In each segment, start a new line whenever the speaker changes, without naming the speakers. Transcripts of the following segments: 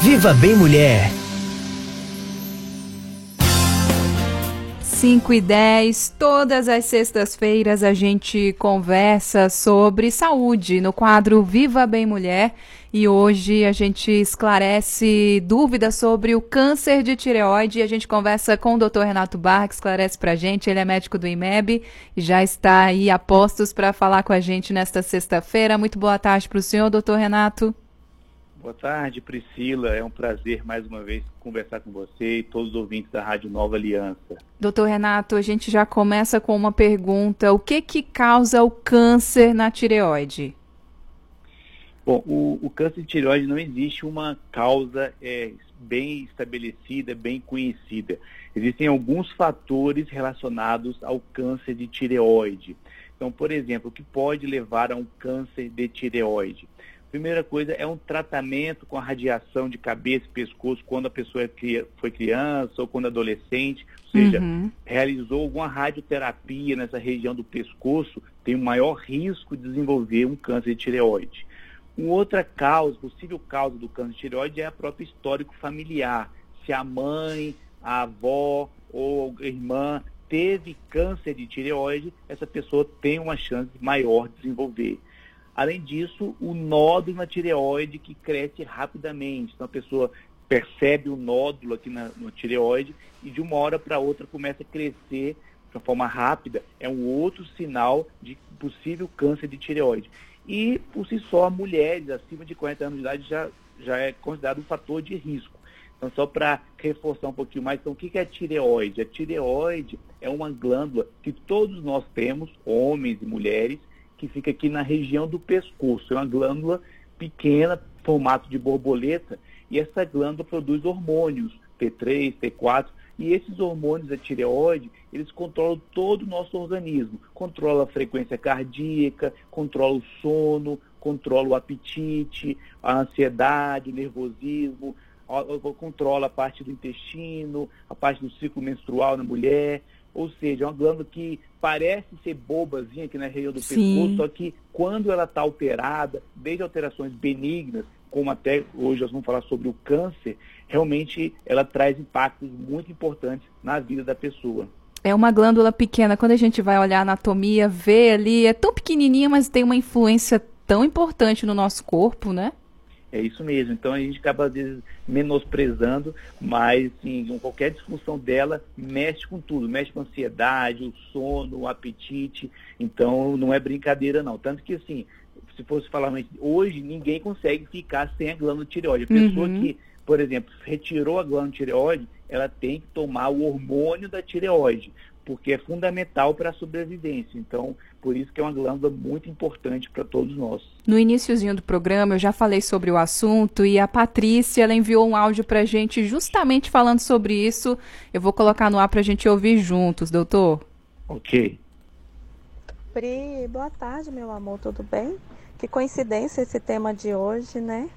Viva Bem Mulher!
5 e 10, todas as sextas-feiras a gente conversa sobre saúde no quadro Viva Bem Mulher e hoje a gente esclarece dúvidas sobre o câncer de tireoide e a gente conversa com o Dr. Renato Barra, que esclarece pra gente, ele é médico do IMEB e já está aí a postos para falar com a gente nesta sexta-feira. Muito boa tarde para o senhor, doutor Renato.
Boa tarde, Priscila. É um prazer mais uma vez conversar com você e todos os ouvintes da Rádio Nova Aliança.
Doutor Renato, a gente já começa com uma pergunta. O que que causa o câncer na tireoide?
Bom, o, o câncer de tireoide não existe uma causa é, bem estabelecida, bem conhecida. Existem alguns fatores relacionados ao câncer de tireoide. Então, por exemplo, o que pode levar a um câncer de tireoide? Primeira coisa é um tratamento com a radiação de cabeça e pescoço quando a pessoa é foi criança ou quando adolescente, ou seja, uhum. realizou alguma radioterapia nessa região do pescoço, tem um maior risco de desenvolver um câncer de tireoide. Uma outra causa, possível causa do câncer de tireoide é a própria histórico familiar. Se a mãe, a avó ou a irmã teve câncer de tireoide, essa pessoa tem uma chance maior de desenvolver. Além disso, o nódulo na tireoide que cresce rapidamente. Então a pessoa percebe o nódulo aqui na, no tireoide e de uma hora para outra começa a crescer de uma forma rápida. É um outro sinal de possível câncer de tireoide. E, por si só, mulheres acima de 40 anos de idade já, já é considerado um fator de risco. Então, só para reforçar um pouquinho mais, então, o que é tireoide? A tireoide é uma glândula que todos nós temos, homens e mulheres, que fica aqui na região do pescoço. É uma glândula pequena, formato de borboleta, e essa glândula produz hormônios, T3, T4, e esses hormônios da tireoide, eles controlam todo o nosso organismo. Controla a frequência cardíaca, controla o sono, controla o apetite, a ansiedade, o nervosismo, controla a parte do intestino, a parte do ciclo menstrual na mulher. Ou seja, é uma glândula que parece ser bobazinha aqui na região do Sim. pescoço, só que quando ela está alterada, desde alterações benignas, como até hoje nós vamos falar sobre o câncer, realmente ela traz impactos muito importantes na vida da pessoa.
É uma glândula pequena. Quando a gente vai olhar a anatomia, vê ali, é tão pequenininha, mas tem uma influência tão importante no nosso corpo, né?
É isso mesmo. Então a gente acaba às vezes menosprezando, mas assim, qualquer disfunção dela mexe com tudo, mexe com a ansiedade, o sono, o apetite. Então não é brincadeira não. Tanto que assim, se fosse falar hoje ninguém consegue ficar sem a glândula tireoide. A pessoa uhum. que, por exemplo, retirou a glândula tireoide, ela tem que tomar o hormônio da tireoide porque é fundamental para a sobrevivência. Então, por isso que é uma glândula muito importante para todos nós.
No iníciozinho do programa, eu já falei sobre o assunto e a Patrícia, ela enviou um áudio para a gente justamente falando sobre isso. Eu vou colocar no ar para a gente ouvir juntos, doutor.
Ok.
Pri, boa tarde, meu amor, tudo bem? Que coincidência esse tema de hoje, né?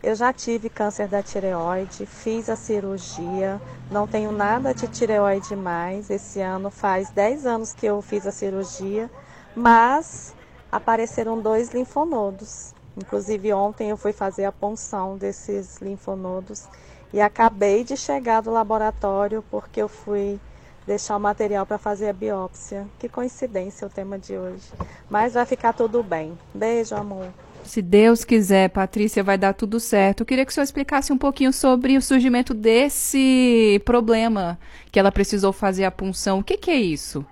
Eu já tive câncer da tireoide, fiz a cirurgia, não tenho nada de tireoide mais. Esse ano faz 10 anos que eu fiz a cirurgia, mas apareceram dois linfonodos. Inclusive ontem eu fui fazer a punção desses linfonodos e acabei de chegar do laboratório porque eu fui deixar o material para fazer a biópsia. Que coincidência o tema de hoje. Mas vai ficar tudo bem. Beijo, amor.
Se Deus quiser, Patrícia, vai dar tudo certo. Eu queria que o senhor explicasse um pouquinho sobre o surgimento desse problema que ela precisou fazer a punção. O que, que é isso?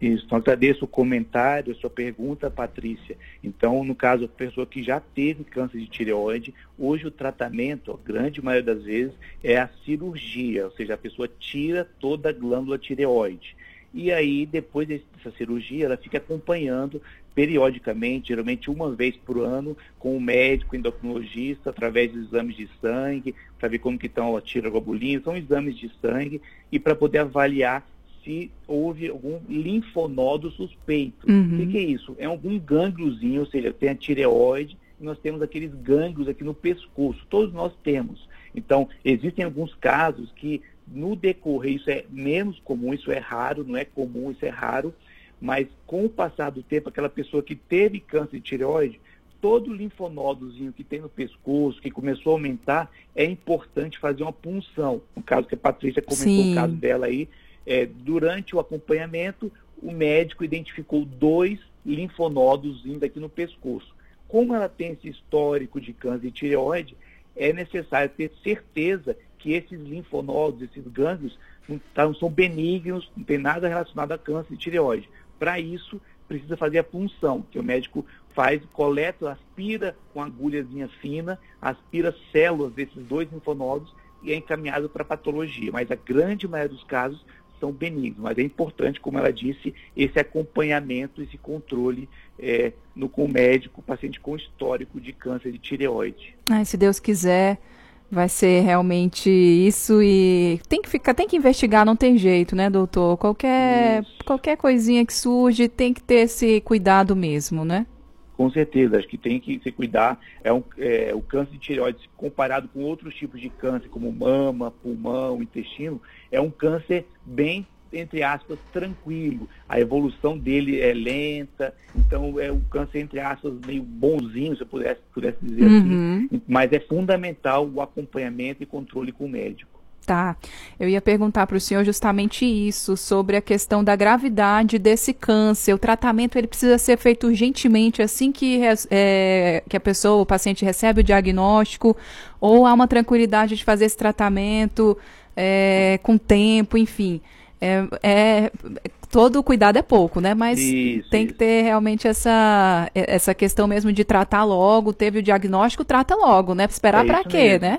Isso, então agradeço o comentário, a sua pergunta, Patrícia. Então, no caso, a pessoa que já teve câncer de tireoide, hoje o tratamento, a grande maioria das vezes, é a cirurgia, ou seja, a pessoa tira toda a glândula tireoide. E aí, depois dessa cirurgia, ela fica acompanhando periodicamente, geralmente uma vez por ano, com o médico endocrinologista, através dos exames de sangue, para ver como que estão a tiraglobulina, são exames de sangue, e para poder avaliar se houve algum linfonodo suspeito. Uhum. O que, que, é isso? É algum gângliozinho, ou seja, tem a tireoide, e nós temos aqueles gânglios aqui no pescoço, todos nós temos. Então, existem alguns casos que no decorrer, isso é menos comum, isso é raro, não é comum, isso é raro, mas com o passar do tempo, aquela pessoa que teve câncer de tireoide todo linfonódozinho que tem no pescoço, que começou a aumentar, é importante fazer uma punção. No caso que a Patrícia comentou Sim. o caso dela aí, é, durante o acompanhamento, o médico identificou dois linfonodos indo aqui no pescoço. Como ela tem esse histórico de câncer de tireoide, é necessário ter certeza que esses linfonodos, esses gânglios, não, não são benignos, não tem nada relacionado a câncer de tireoide. Para isso, precisa fazer a punção, que o médico faz, coleta, aspira com agulhazinha fina, aspira células desses dois linfonodos e é encaminhado para patologia. Mas a grande maioria dos casos são benignos, mas é importante, como ela disse, esse acompanhamento, esse controle é, no, com o médico, paciente com histórico de câncer de tireoide.
Ai, se Deus quiser, vai ser realmente isso e tem que ficar, tem que investigar, não tem jeito, né, doutor? Qualquer, qualquer coisinha que surge tem que ter esse cuidado mesmo, né?
Com certeza, acho que tem que se cuidar. É, um, é o câncer de tireoide, comparado com outros tipos de câncer, como mama, pulmão, intestino, é um câncer bem entre aspas, tranquilo. A evolução dele é lenta, então é um câncer, entre aspas, meio bonzinho, se eu pudesse, pudesse dizer assim. uhum. assim. Mas é fundamental o acompanhamento e controle com o médico.
Eu ia perguntar para o senhor justamente isso, sobre a questão da gravidade desse câncer. O tratamento ele precisa ser feito urgentemente assim que, é, que a pessoa, o paciente recebe o diagnóstico, ou há uma tranquilidade de fazer esse tratamento é, com tempo, enfim é, é todo cuidado é pouco, né? Mas isso, tem isso. que ter realmente essa, essa questão mesmo de tratar logo. Teve o diagnóstico, trata logo, né? Esperar é para quê, mesmo. né?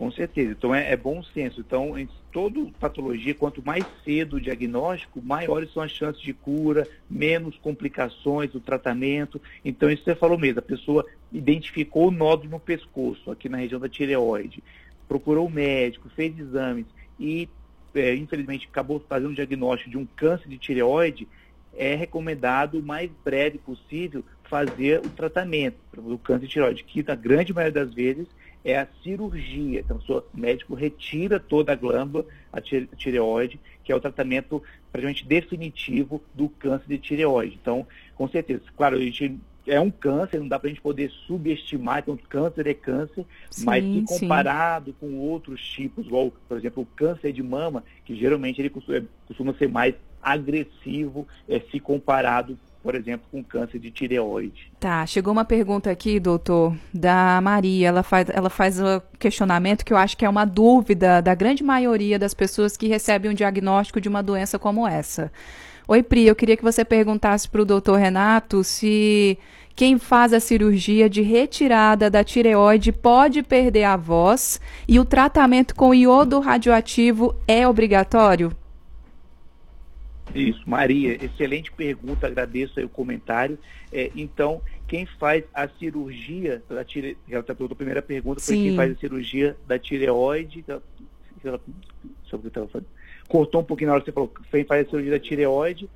Com certeza. Então é, é, bom senso. Então, em toda patologia, quanto mais cedo o diagnóstico, maiores são as chances de cura, menos complicações do tratamento. Então, isso você falou mesmo, a pessoa identificou o nódulo no pescoço, aqui na região da tireoide, procurou o médico, fez exames e é, infelizmente acabou fazendo um diagnóstico de um câncer de tireoide, é recomendado o mais breve possível fazer o tratamento do câncer de tireoide, que na grande maioria das vezes é a cirurgia. Então, o médico retira toda a glândula, a tireoide, que é o tratamento praticamente definitivo do câncer de tireoide. Então, com certeza, claro, a gente é um câncer, não dá para a gente poder subestimar, então câncer é câncer, sim, mas se comparado sim. com outros tipos, igual, por exemplo, o câncer de mama, que geralmente ele costuma, costuma ser mais agressivo é, se comparado, por exemplo, com câncer de tireoide.
Tá, chegou uma pergunta aqui, doutor, da Maria. Ela faz, ela faz um questionamento que eu acho que é uma dúvida da grande maioria das pessoas que recebem um diagnóstico de uma doença como essa. Oi, Pri, eu queria que você perguntasse para o doutor Renato se quem faz a cirurgia de retirada da tireoide pode perder a voz e o tratamento com iodo radioativo é obrigatório?
Isso, Maria, excelente pergunta, agradeço aí o comentário. É, então, quem faz a cirurgia da tireoide, ela está a primeira pergunta foi quem faz a cirurgia da tireoide, sobre o que eu estava falando cortou um pouquinho na hora que você falou, que faz a cirurgia da tireoide.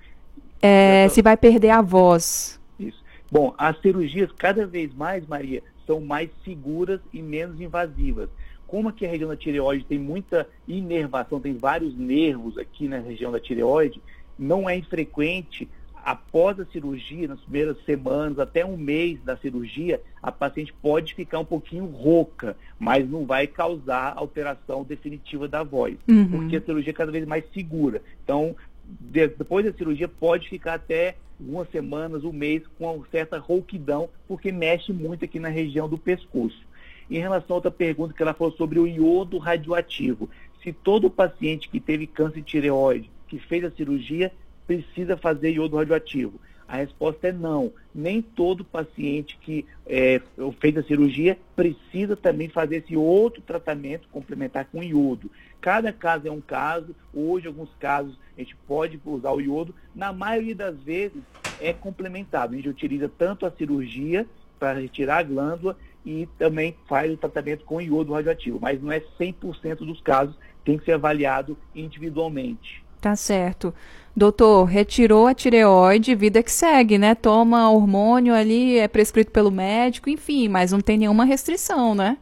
É, se vai perder a voz.
Isso. Bom, as cirurgias cada vez mais, Maria, são mais seguras e menos invasivas. Como aqui a região da tireoide tem muita inervação, tem vários nervos aqui na região da tireoide, não é infrequente após a cirurgia, nas primeiras semanas, até um mês da cirurgia, a paciente pode ficar um pouquinho rouca, mas não vai causar alteração definitiva da voz, uhum. porque a cirurgia é cada vez mais segura. Então, de, depois da cirurgia, pode ficar até algumas semanas, um mês, com uma certa rouquidão, porque mexe muito aqui na região do pescoço. Em relação a outra pergunta que ela falou sobre o iodo radioativo, se todo paciente que teve câncer de tireoide, que fez a cirurgia, precisa fazer iodo radioativo? A resposta é não. Nem todo paciente que é, fez a cirurgia precisa também fazer esse outro tratamento complementar com iodo. Cada caso é um caso. Hoje, alguns casos, a gente pode usar o iodo. Na maioria das vezes, é complementado. A gente utiliza tanto a cirurgia para retirar a glândula e também faz o tratamento com iodo radioativo. Mas não é 100% dos casos, tem que ser avaliado individualmente.
Tá certo. Doutor, retirou a tireoide, vida que segue, né? Toma hormônio ali, é prescrito pelo médico, enfim, mas não tem nenhuma restrição, né?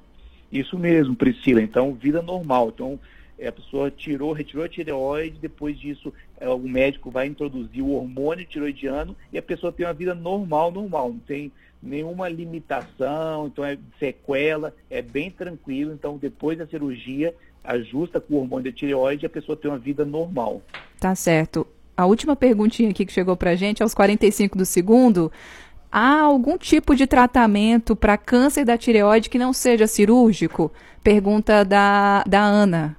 Isso mesmo, Priscila. Então, vida normal. Então, é, a pessoa tirou, retirou a tireoide, depois disso é, o médico vai introduzir o hormônio tiroidiano e a pessoa tem uma vida normal, normal. Não tem nenhuma limitação, então é sequela, é bem tranquilo. Então, depois da cirurgia, ajusta com o hormônio da tireoide e a pessoa tem uma vida normal.
Tá certo. A última perguntinha aqui que chegou pra gente, aos 45 do segundo. Há algum tipo de tratamento para câncer da tireoide que não seja cirúrgico? Pergunta da, da Ana.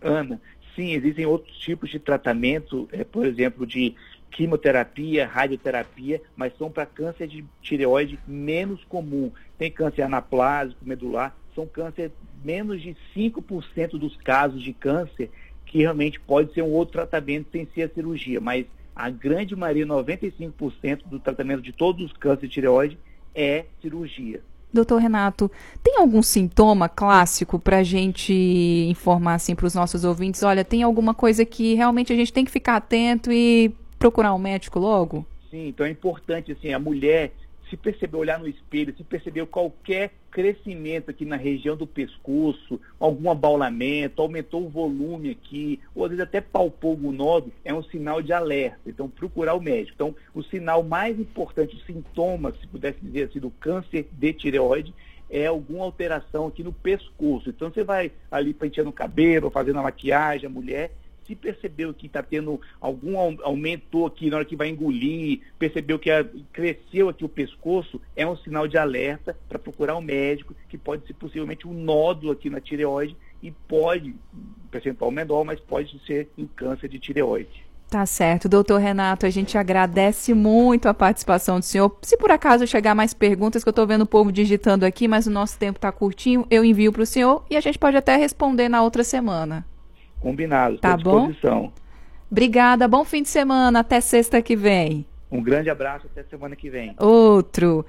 Ana, sim, existem outros tipos de tratamento, é, por exemplo, de quimioterapia, radioterapia, mas são para câncer de tireoide menos comum. Tem câncer anaplásico, medular, são câncer menos de 5% dos casos de câncer que realmente pode ser um outro tratamento sem ser a cirurgia, mas a grande maioria, 95% do tratamento de todos os cânceres de tireoide é cirurgia.
Doutor Renato, tem algum sintoma clássico para a gente informar assim para os nossos ouvintes? Olha, tem alguma coisa que realmente a gente tem que ficar atento e procurar um médico logo?
Sim, então é importante assim, a mulher se perceber, olhar no espelho, se perceber qualquer crescimento aqui na região do pescoço, algum abaulamento, aumentou o volume aqui, ou às vezes até palpou algum nódulo, é um sinal de alerta. Então, procurar o médico. Então, o sinal mais importante, o sintoma, se pudesse dizer assim, do câncer de tireoide, é alguma alteração aqui no pescoço. Então, você vai ali penteando o cabelo, fazendo a maquiagem, a mulher, se percebeu que está tendo algum aumento aqui na hora que vai engolir, percebeu que a, cresceu aqui o pescoço, é um sinal de alerta para procurar um médico, que pode ser possivelmente um nódulo aqui na tireoide e pode, percentual menor, mas pode ser um câncer de tireoide.
Tá certo, doutor Renato, a gente agradece muito a participação do senhor. Se por acaso chegar mais perguntas, que eu estou vendo o povo digitando aqui, mas o nosso tempo está curtinho, eu envio para o senhor e a gente pode até responder na outra semana.
Combinado, tá bom? disposição.
Obrigada, bom fim de semana, até sexta que vem.
Um grande abraço, até semana que vem.
Outro.